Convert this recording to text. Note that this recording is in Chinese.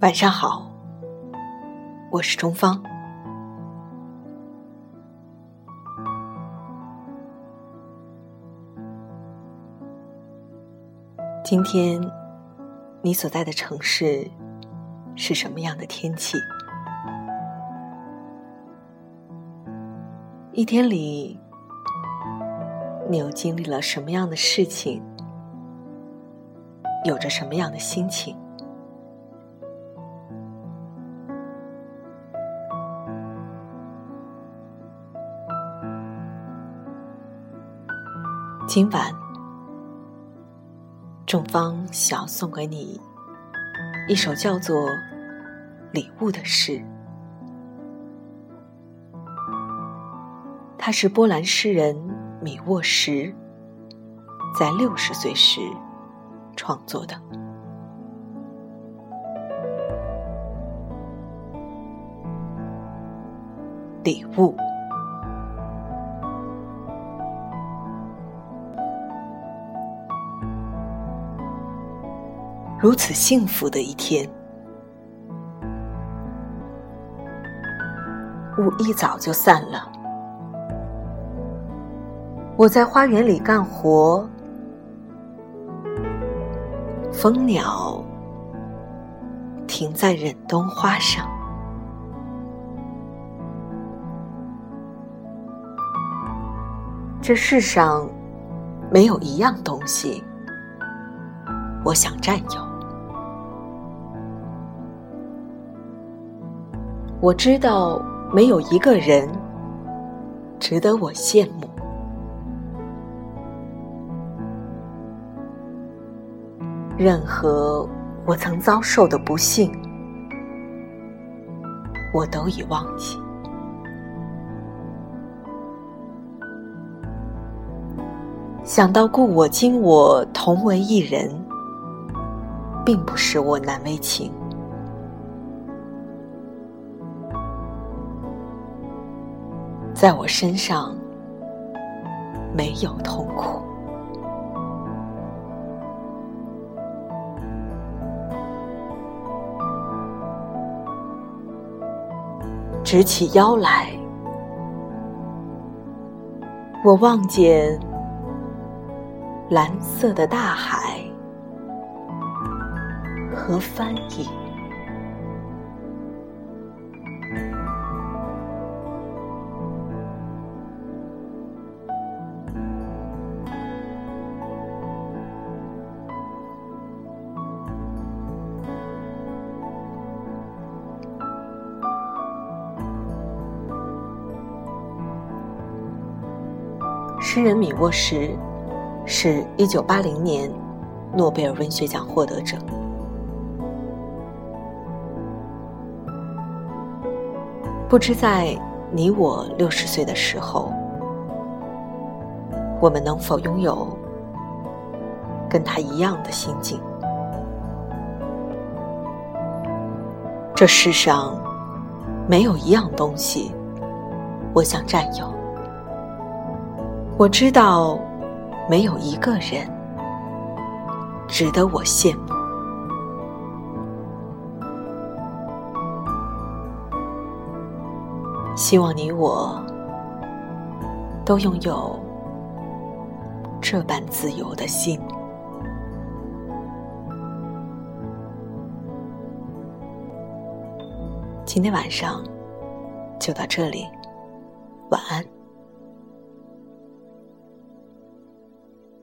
晚上好，我是钟芳。今天你所在的城市是什么样的天气？一天里，你又经历了什么样的事情？有着什么样的心情？今晚，众方想送给你一首叫做《礼物》的诗。它是波兰诗人米沃什在六十岁时创作的。礼物。如此幸福的一天，雾一早就散了。我在花园里干活，蜂鸟停在忍冬花上。这世上没有一样东西，我想占有。我知道没有一个人值得我羡慕。任何我曾遭受的不幸，我都已忘记。想到故我今我同为一人，并不使我难为情。在我身上没有痛苦，直起腰来，我望见蓝色的大海和帆影。诗人米沃什是一九八零年诺贝尔文学奖获得者。不知在你我六十岁的时候，我们能否拥有跟他一样的心境？这世上没有一样东西，我想占有。我知道，没有一个人值得我羡慕。希望你我都拥有这般自由的心。今天晚上就到这里。